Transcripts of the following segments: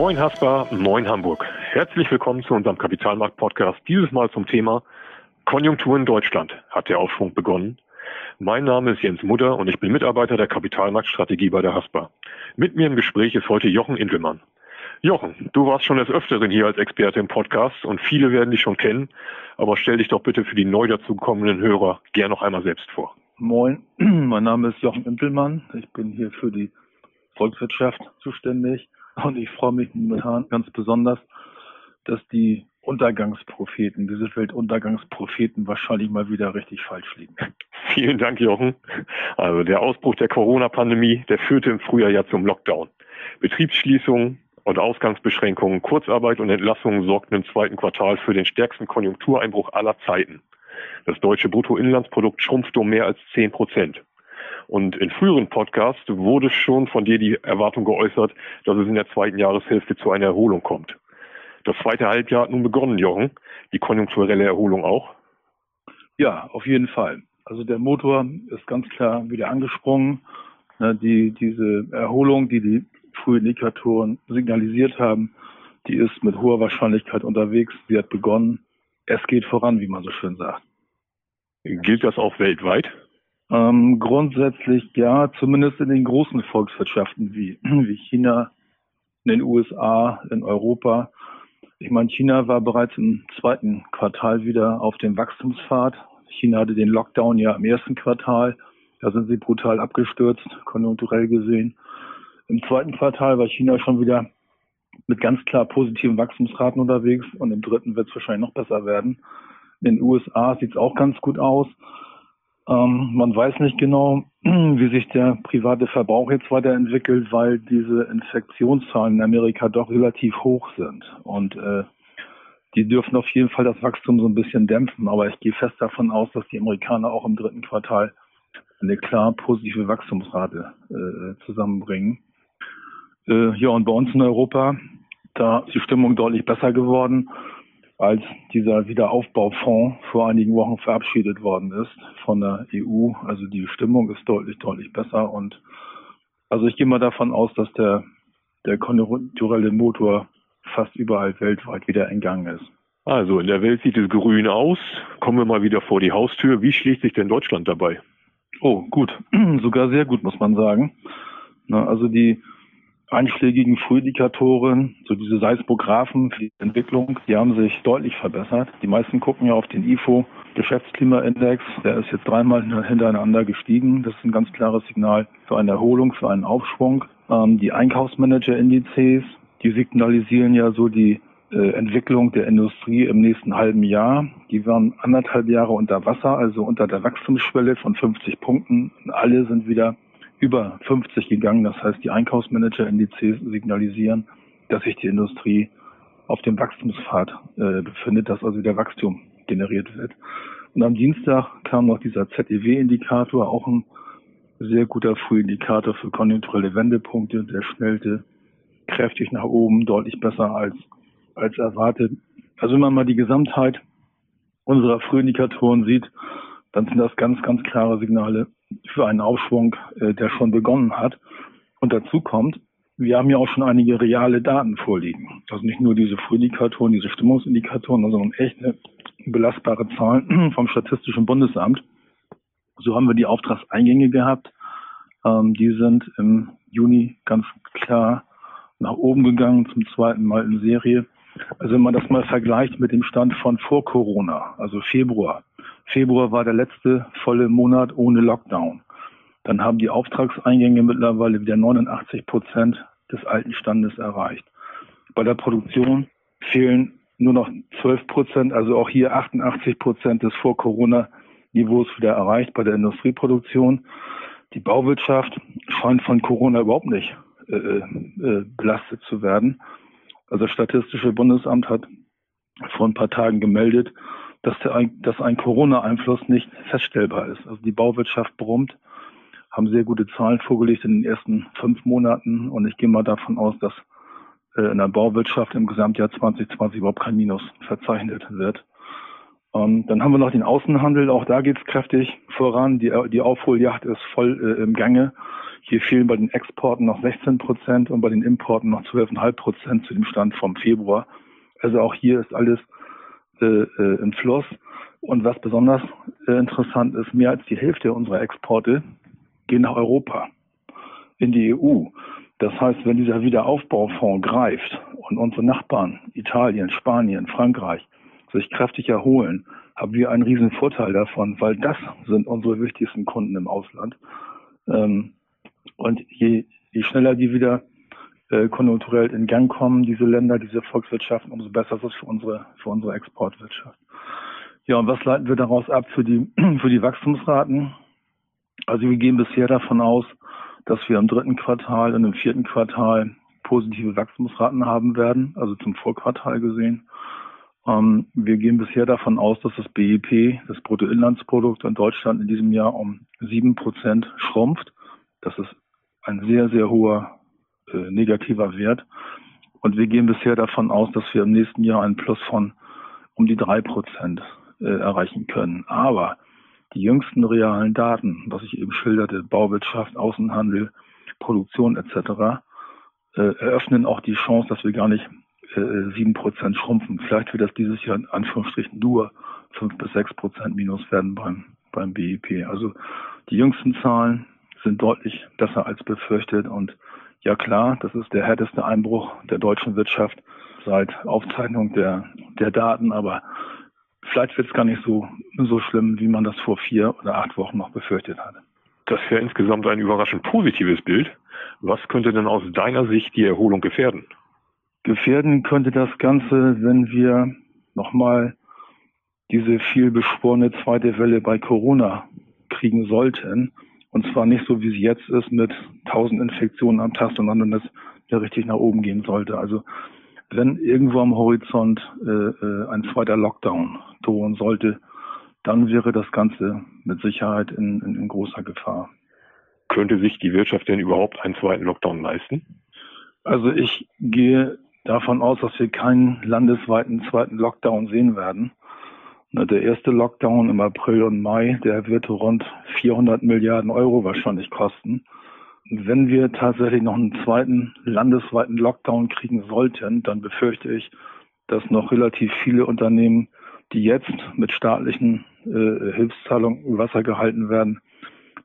Moin Haspa, moin Hamburg. Herzlich willkommen zu unserem Kapitalmarkt-Podcast. Dieses Mal zum Thema Konjunktur in Deutschland. Hat der Aufschwung begonnen? Mein Name ist Jens Mutter und ich bin Mitarbeiter der Kapitalmarktstrategie bei der Haspa. Mit mir im Gespräch ist heute Jochen Intelmann. Jochen, du warst schon des Öfteren hier als Experte im Podcast und viele werden dich schon kennen, aber stell dich doch bitte für die neu dazukommenden Hörer gern noch einmal selbst vor. Moin, mein Name ist Jochen Intelmann. Ich bin hier für die Volkswirtschaft zuständig und ich freue mich momentan ganz besonders, dass die Untergangspropheten, diese Weltuntergangspropheten wahrscheinlich mal wieder richtig falsch liegen. Vielen Dank, Jochen. Also der Ausbruch der Corona-Pandemie, der führte im Frühjahr ja zum Lockdown. Betriebsschließungen und Ausgangsbeschränkungen, Kurzarbeit und Entlassungen sorgten im zweiten Quartal für den stärksten Konjunktureinbruch aller Zeiten. Das deutsche Bruttoinlandsprodukt schrumpfte um mehr als 10 Prozent. Und in früheren Podcasts wurde schon von dir die Erwartung geäußert, dass es in der zweiten Jahreshälfte zu einer Erholung kommt. Das zweite Halbjahr hat nun begonnen, Jochen. Die konjunkturelle Erholung auch? Ja, auf jeden Fall. Also der Motor ist ganz klar wieder angesprungen. Die, diese Erholung, die die Frühindikatoren signalisiert haben, die ist mit hoher Wahrscheinlichkeit unterwegs. Sie hat begonnen. Es geht voran, wie man so schön sagt. Gilt das auch weltweit? Ähm, grundsätzlich ja, zumindest in den großen Volkswirtschaften wie, wie China, in den USA, in Europa. Ich meine, China war bereits im zweiten Quartal wieder auf dem Wachstumspfad. China hatte den Lockdown ja im ersten Quartal. Da sind sie brutal abgestürzt, konjunkturell gesehen. Im zweiten Quartal war China schon wieder mit ganz klar positiven Wachstumsraten unterwegs und im dritten wird es wahrscheinlich noch besser werden. In den USA sieht es auch ganz gut aus. Ähm, man weiß nicht genau, wie sich der private Verbrauch jetzt weiterentwickelt, weil diese Infektionszahlen in Amerika doch relativ hoch sind. Und äh, die dürfen auf jeden Fall das Wachstum so ein bisschen dämpfen. Aber ich gehe fest davon aus, dass die Amerikaner auch im dritten Quartal eine klar positive Wachstumsrate äh, zusammenbringen. Äh, ja, und bei uns in Europa, da ist die Stimmung deutlich besser geworden als dieser Wiederaufbaufonds vor einigen Wochen verabschiedet worden ist von der EU. Also die Stimmung ist deutlich, deutlich besser und also ich gehe mal davon aus, dass der, der konjunkturelle Motor fast überall weltweit wieder in Gang ist. Also in der Welt sieht es grün aus. Kommen wir mal wieder vor die Haustür. Wie schlägt sich denn Deutschland dabei? Oh, gut. Sogar sehr gut, muss man sagen. Na, also die einschlägigen Frühindikatoren, so diese Seismographen für die Entwicklung, die haben sich deutlich verbessert. Die meisten gucken ja auf den IFO Geschäftsklimaindex, der ist jetzt dreimal hintereinander gestiegen. Das ist ein ganz klares Signal für eine Erholung, für einen Aufschwung. Ähm, die Einkaufsmanager-Indizes, die signalisieren ja so die äh, Entwicklung der Industrie im nächsten halben Jahr. Die waren anderthalb Jahre unter Wasser, also unter der Wachstumsschwelle von 50 Punkten. Alle sind wieder über 50 gegangen. Das heißt, die Einkaufsmanager-Indizes signalisieren, dass sich die Industrie auf dem Wachstumspfad äh, befindet, dass also wieder Wachstum generiert wird. Und am Dienstag kam noch dieser ZEW-Indikator, auch ein sehr guter Frühindikator für konjunkturelle Wendepunkte. Der schnellte kräftig nach oben, deutlich besser als, als erwartet. Also wenn man mal die Gesamtheit unserer Frühindikatoren sieht, dann sind das ganz, ganz klare Signale für einen Aufschwung, äh, der schon begonnen hat. Und dazu kommt, wir haben ja auch schon einige reale Daten vorliegen. Also nicht nur diese Frühindikatoren, diese Stimmungsindikatoren, sondern echte belastbare Zahlen vom Statistischen Bundesamt. So haben wir die Auftragseingänge gehabt. Ähm, die sind im Juni ganz klar nach oben gegangen, zum zweiten Mal in Serie. Also wenn man das mal vergleicht mit dem Stand von vor Corona, also Februar, Februar war der letzte volle Monat ohne Lockdown. Dann haben die Auftragseingänge mittlerweile wieder 89 Prozent des alten Standes erreicht. Bei der Produktion fehlen nur noch 12 Prozent, also auch hier 88 Prozent des Vor-Corona-Niveaus wieder erreicht bei der Industrieproduktion. Die Bauwirtschaft scheint von Corona überhaupt nicht äh, äh, belastet zu werden. Also das Statistische Bundesamt hat vor ein paar Tagen gemeldet, dass, der, dass ein Corona-Einfluss nicht feststellbar ist. Also die Bauwirtschaft brummt, haben sehr gute Zahlen vorgelegt in den ersten fünf Monaten und ich gehe mal davon aus, dass äh, in der Bauwirtschaft im Gesamtjahr 2020 überhaupt kein Minus verzeichnet wird. Ähm, dann haben wir noch den Außenhandel, auch da geht es kräftig voran. Die, die Aufholjagd ist voll äh, im Gange. Hier fehlen bei den Exporten noch 16 Prozent und bei den Importen noch 12,5 Prozent zu dem Stand vom Februar. Also auch hier ist alles äh, äh, im Fluss. Und was besonders äh, interessant ist, mehr als die Hälfte unserer Exporte gehen nach Europa, in die EU. Das heißt, wenn dieser Wiederaufbaufonds greift und unsere Nachbarn, Italien, Spanien, Frankreich, sich kräftig erholen, haben wir einen riesen Vorteil davon, weil das sind unsere wichtigsten Kunden im Ausland. Ähm, und je, je schneller die wieder äh, konjunkturell in Gang kommen, diese Länder, diese Volkswirtschaften, umso besser ist es für unsere, für unsere Exportwirtschaft. Ja, und was leiten wir daraus ab für die, für die Wachstumsraten? Also wir gehen bisher davon aus, dass wir im dritten Quartal und im vierten Quartal positive Wachstumsraten haben werden, also zum Vorquartal gesehen. Ähm, wir gehen bisher davon aus, dass das BIP, das Bruttoinlandsprodukt in Deutschland in diesem Jahr um sieben Prozent schrumpft. Das ist ein sehr, sehr hoher äh, negativer Wert. Und wir gehen bisher davon aus, dass wir im nächsten Jahr einen Plus von um die drei Prozent äh, erreichen können. Aber die jüngsten realen Daten, was ich eben schilderte, Bauwirtschaft, Außenhandel, Produktion etc., äh, eröffnen auch die Chance, dass wir gar nicht sieben äh, Prozent schrumpfen. Vielleicht wird das dieses Jahr in Anführungsstrichen nur fünf bis sechs Prozent Minus werden beim, beim BIP. Also die jüngsten Zahlen sind deutlich besser als befürchtet und ja klar, das ist der härteste Einbruch der deutschen Wirtschaft seit Aufzeichnung der, der Daten, aber vielleicht wird es gar nicht so, so schlimm, wie man das vor vier oder acht Wochen noch befürchtet hatte. Das ja insgesamt ein überraschend positives Bild. Was könnte denn aus deiner Sicht die Erholung gefährden? Gefährden könnte das Ganze, wenn wir nochmal diese viel beschworene zweite Welle bei Corona kriegen sollten. Und zwar nicht so, wie sie jetzt ist, mit 1000 Infektionen am Tag, sondern wenn das ja richtig nach oben gehen sollte. Also wenn irgendwo am Horizont äh, äh, ein zweiter Lockdown drohen sollte, dann wäre das Ganze mit Sicherheit in, in, in großer Gefahr. Könnte sich die Wirtschaft denn überhaupt einen zweiten Lockdown leisten? Also ich gehe davon aus, dass wir keinen landesweiten zweiten Lockdown sehen werden. Der erste Lockdown im April und Mai, der wird rund 400 Milliarden Euro wahrscheinlich kosten wenn wir tatsächlich noch einen zweiten landesweiten Lockdown kriegen sollten, dann befürchte ich, dass noch relativ viele Unternehmen, die jetzt mit staatlichen äh, Hilfszahlungen Wasser gehalten werden,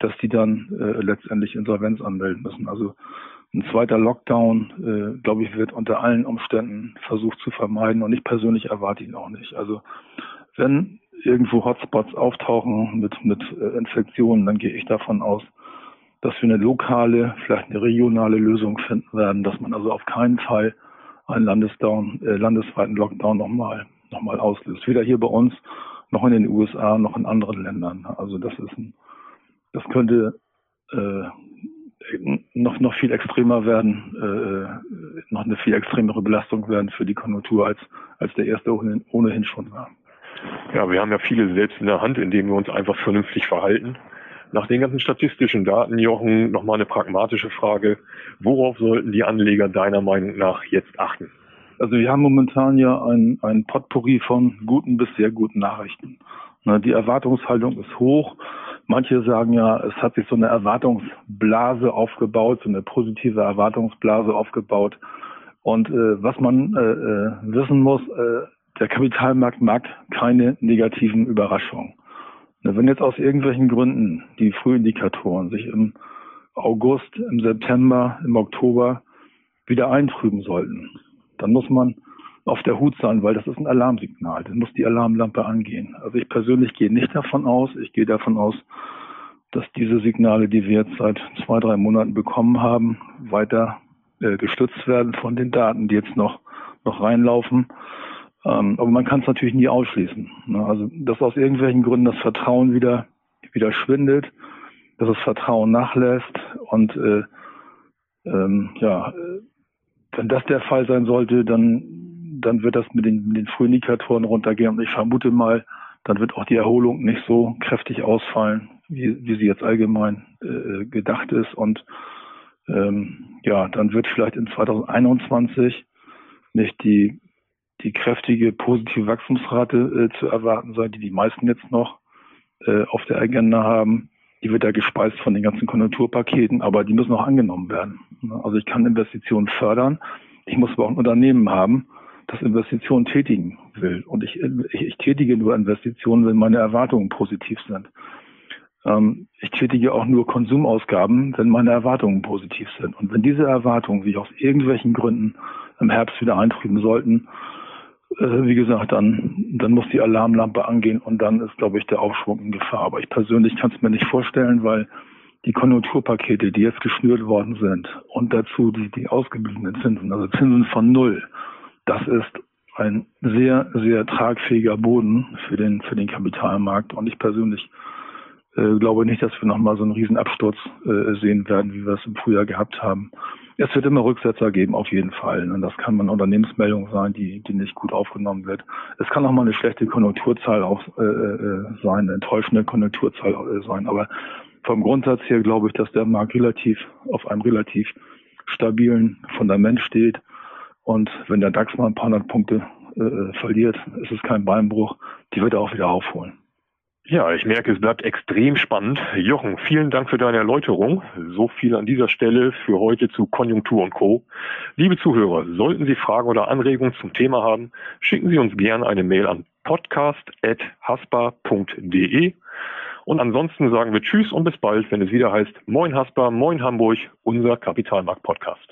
dass die dann äh, letztendlich Insolvenz anmelden müssen. Also ein zweiter Lockdown, äh, glaube ich, wird unter allen Umständen versucht zu vermeiden und ich persönlich erwarte ihn auch nicht. Also wenn irgendwo Hotspots auftauchen mit, mit äh, Infektionen, dann gehe ich davon aus, dass wir eine lokale, vielleicht eine regionale Lösung finden werden, dass man also auf keinen Fall einen Landesdown, äh, landesweiten Lockdown nochmal noch mal auslöst. Weder hier bei uns, noch in den USA, noch in anderen Ländern. Also das ist ein, das könnte äh, noch, noch viel extremer werden, äh, noch eine viel extremere Belastung werden für die Konjunktur, als, als der erste ohnehin, ohnehin schon war. Ja, wir haben ja viele selbst in der Hand, indem wir uns einfach vernünftig verhalten. Nach den ganzen statistischen Daten, Jochen, nochmal eine pragmatische Frage. Worauf sollten die Anleger deiner Meinung nach jetzt achten? Also wir haben momentan ja ein, ein Potpourri von guten bis sehr guten Nachrichten. Die Erwartungshaltung ist hoch. Manche sagen ja, es hat sich so eine Erwartungsblase aufgebaut, so eine positive Erwartungsblase aufgebaut. Und äh, was man äh, äh wissen muss, äh, der Kapitalmarkt mag keine negativen Überraschungen. Wenn jetzt aus irgendwelchen Gründen die Frühindikatoren sich im August, im September, im Oktober wieder eintrüben sollten, dann muss man auf der Hut sein, weil das ist ein Alarmsignal. Dann muss die Alarmlampe angehen. Also ich persönlich gehe nicht davon aus. Ich gehe davon aus, dass diese Signale, die wir jetzt seit zwei, drei Monaten bekommen haben, weiter äh, gestützt werden von den Daten, die jetzt noch, noch reinlaufen. Ähm, aber man kann es natürlich nie ausschließen. Ne? Also, dass aus irgendwelchen Gründen das Vertrauen wieder, wieder schwindet, dass das Vertrauen nachlässt und äh, ähm, ja, äh, wenn das der Fall sein sollte, dann, dann wird das mit den, mit den Frühindikatoren runtergehen und ich vermute mal, dann wird auch die Erholung nicht so kräftig ausfallen, wie, wie sie jetzt allgemein äh, gedacht ist. Und ähm, ja, dann wird vielleicht in 2021 nicht die die kräftige positive Wachstumsrate äh, zu erwarten sein, die die meisten jetzt noch äh, auf der Agenda haben. die wird ja gespeist von den ganzen Konjunkturpaketen, aber die müssen auch angenommen werden. Also ich kann Investitionen fördern, ich muss aber auch ein Unternehmen haben, das Investitionen tätigen will. Und ich, ich, ich tätige nur Investitionen, wenn meine Erwartungen positiv sind. Ähm, ich tätige auch nur Konsumausgaben, wenn meine Erwartungen positiv sind. Und wenn diese Erwartungen sich aus irgendwelchen Gründen im Herbst wieder eintrüben sollten, äh, wie gesagt, dann, dann muss die Alarmlampe angehen und dann ist, glaube ich, der Aufschwung in Gefahr. Aber ich persönlich kann es mir nicht vorstellen, weil die Konjunkturpakete, die jetzt geschnürt worden sind und dazu die, die ausgebliebenen Zinsen, also Zinsen von Null, das ist ein sehr, sehr tragfähiger Boden für den, für den Kapitalmarkt. Und ich persönlich äh, glaube nicht, dass wir nochmal so einen Riesenabsturz äh, sehen werden, wie wir es im Frühjahr gehabt haben. Es wird immer Rücksetzer geben, auf jeden Fall. Und das kann mal eine Unternehmensmeldung sein, die, die nicht gut aufgenommen wird. Es kann auch mal eine schlechte Konjunkturzahl auch äh, äh, sein, eine enttäuschende Konjunkturzahl äh, sein. Aber vom Grundsatz her glaube ich, dass der Markt relativ auf einem relativ stabilen Fundament steht. Und wenn der DAX mal ein paar hundert Punkte äh, verliert, ist es kein Beinbruch. Die wird er auch wieder aufholen. Ja, ich merke, es bleibt extrem spannend. Jochen, vielen Dank für deine Erläuterung. So viel an dieser Stelle für heute zu Konjunktur und Co. Liebe Zuhörer, sollten Sie Fragen oder Anregungen zum Thema haben, schicken Sie uns gerne eine Mail an podcast.haspa.de. Und ansonsten sagen wir Tschüss und bis bald, wenn es wieder heißt Moin Haspa, Moin Hamburg, unser Kapitalmarkt-Podcast.